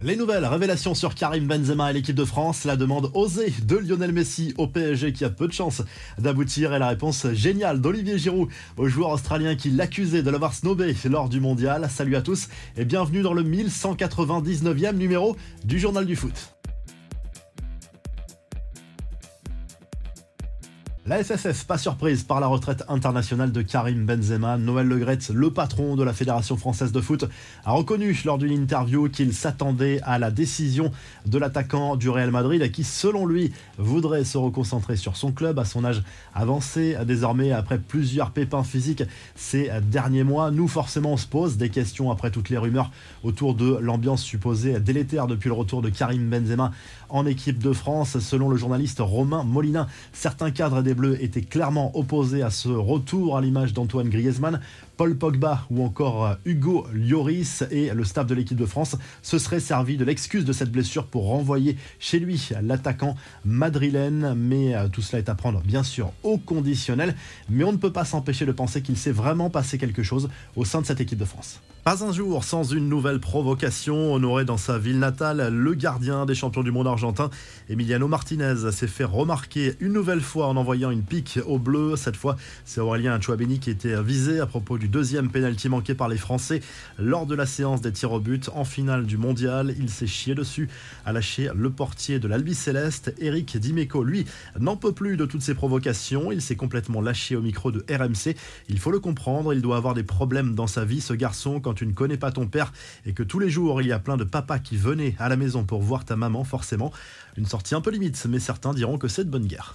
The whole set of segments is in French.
Les nouvelles révélations sur Karim Benzema et l'équipe de France, la demande osée de Lionel Messi au PSG qui a peu de chance d'aboutir et la réponse géniale d'Olivier Giroud au joueur australien qui l'accusait de l'avoir snobé lors du mondial. Salut à tous et bienvenue dans le 1199e numéro du Journal du Foot. La FFF, pas surprise par la retraite internationale de Karim Benzema. Noël Legret, le patron de la Fédération française de foot, a reconnu lors d'une interview qu'il s'attendait à la décision de l'attaquant du Real Madrid qui, selon lui, voudrait se reconcentrer sur son club à son âge avancé. Désormais, après plusieurs pépins physiques ces derniers mois, nous forcément on se pose des questions après toutes les rumeurs autour de l'ambiance supposée délétère depuis le retour de Karim Benzema en équipe de France. Selon le journaliste Romain Molina, certains cadres des Était clairement opposé à ce retour à l'image d'Antoine Griezmann. Paul Pogba ou encore euh, Hugo Lloris et le staff de l'équipe de France se seraient servi de l'excuse de cette blessure pour renvoyer chez lui l'attaquant madrilène. Mais euh, tout cela est à prendre bien sûr au conditionnel. Mais on ne peut pas s'empêcher de penser qu'il s'est vraiment passé quelque chose au sein de cette équipe de France. Pas un jour sans une nouvelle provocation. Honoré dans sa ville natale, le gardien des champions du monde argentin, Emiliano Martinez, s'est fait remarquer une nouvelle fois en envoyant une pique au bleu. Cette fois, c'est Aurélien Chouabeni qui était visé à propos du deuxième pénalty manqué par les Français lors de la séance des tirs au but en finale du mondial. Il s'est chié dessus, a lâché le portier de l'Albi Céleste. Eric Dimeco, lui, n'en peut plus de toutes ces provocations. Il s'est complètement lâché au micro de RMC. Il faut le comprendre, il doit avoir des problèmes dans sa vie, ce garçon, quand tu ne connais pas ton père et que tous les jours il y a plein de papas qui venaient à la maison pour voir ta maman, forcément, une sortie un peu limite, mais certains diront que c'est de bonne guerre.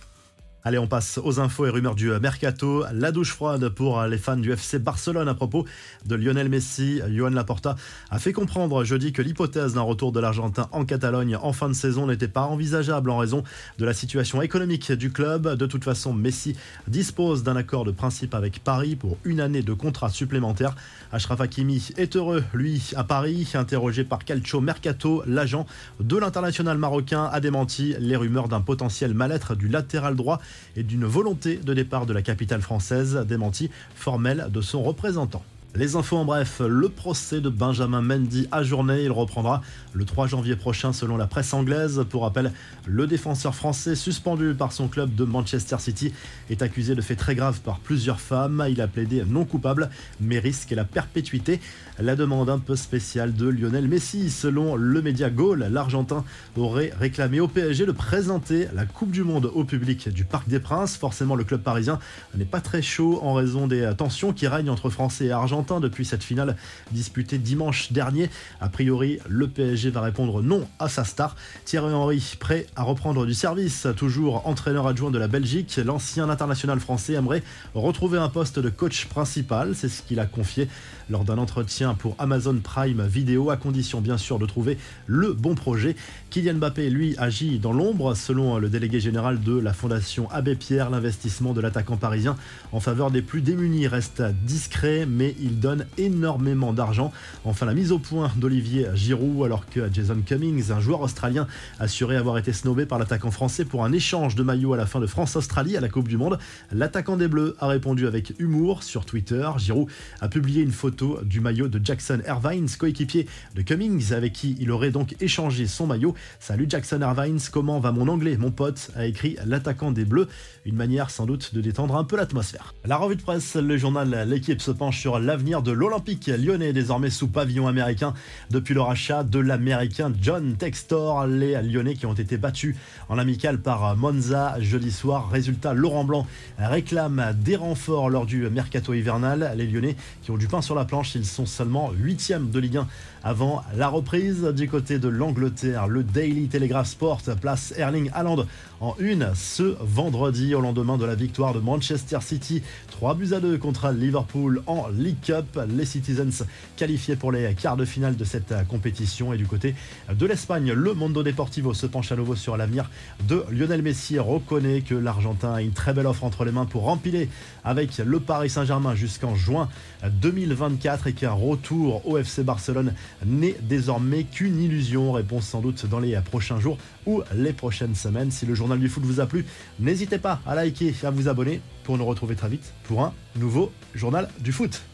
Allez, on passe aux infos et rumeurs du mercato. La douche froide pour les fans du FC Barcelone à propos de Lionel Messi. Johan Laporta a fait comprendre jeudi que l'hypothèse d'un retour de l'Argentin en Catalogne en fin de saison n'était pas envisageable en raison de la situation économique du club. De toute façon, Messi dispose d'un accord de principe avec Paris pour une année de contrat supplémentaire. Achraf Hakimi est heureux, lui, à Paris. Interrogé par Calcio Mercato, l'agent de l'international marocain a démenti les rumeurs d'un potentiel mal-être du latéral droit et d'une volonté de départ de la capitale française, démenti formelle de son représentant. Les infos en bref, le procès de Benjamin Mendy a journée, il reprendra le 3 janvier prochain selon la presse anglaise. Pour rappel, le défenseur français suspendu par son club de Manchester City est accusé de faits très graves par plusieurs femmes. Il a plaidé non coupable mais risque la perpétuité. La demande un peu spéciale de Lionel Messi, selon le média Gaulle, l'Argentin aurait réclamé au PSG de présenter la Coupe du Monde au public du Parc des Princes. Forcément, le club parisien n'est pas très chaud en raison des tensions qui règnent entre Français et Argentins depuis cette finale disputée dimanche dernier. A priori, le PSG va répondre non à sa star. Thierry Henry, prêt à reprendre du service, toujours entraîneur adjoint de la Belgique, l'ancien international français aimerait retrouver un poste de coach principal. C'est ce qu'il a confié lors d'un entretien pour Amazon Prime Vidéo, à condition bien sûr de trouver le bon projet. Kylian Mbappé, lui, agit dans l'ombre, selon le délégué général de la Fondation Abbé Pierre. L'investissement de l'attaquant parisien en faveur des plus démunis reste discret, mais il donne énormément d'argent. Enfin, la mise au point d'Olivier Giroud, alors que Jason Cummings, un joueur australien, assurait avoir été snobé par l'attaquant français pour un échange de maillots à la fin de France-Australie à la Coupe du Monde. L'attaquant des Bleus a répondu avec humour sur Twitter. Giroud a publié une photo du maillot de Jackson Irvines, coéquipier de Cummings, avec qui il aurait donc échangé son maillot. Salut Jackson Irvines, comment va mon anglais, mon pote? a écrit l'attaquant des Bleus. Une manière sans doute de détendre un peu l'atmosphère. La revue de presse, le journal L'équipe se penche sur l'avenir de l'Olympique lyonnais, désormais sous pavillon américain depuis le rachat de l'américain John Textor. Les Lyonnais qui ont été battus en amical par Monza jeudi soir. Résultat, Laurent Blanc réclame des renforts lors du mercato hivernal. Les Lyonnais qui ont du pain sur la planche, ils sont seulement 8 de Ligue 1 avant la reprise. Du côté de l'Angleterre, le Daily Telegraph Sport place Erling Haaland en une ce vendredi au lendemain de la victoire de Manchester City. 3 buts à 2 contre Liverpool en League Les Citizens qualifiés pour les quarts de finale de cette compétition. Et du côté de l'Espagne, le Mondo Deportivo se penche à nouveau sur l'avenir de Lionel Messi. Reconnaît que l'Argentin a une très belle offre entre les mains pour rempiler avec le Paris Saint-Germain jusqu'en juin 2024 et qu'un retour au FC Barcelone n'est désormais qu'une illusion. Réponse sans doute dans les prochains jours ou les prochaines semaines. Si le journal du foot vous a plu, n'hésitez pas à liker et à vous abonner pour nous retrouver très vite pour un nouveau journal du foot.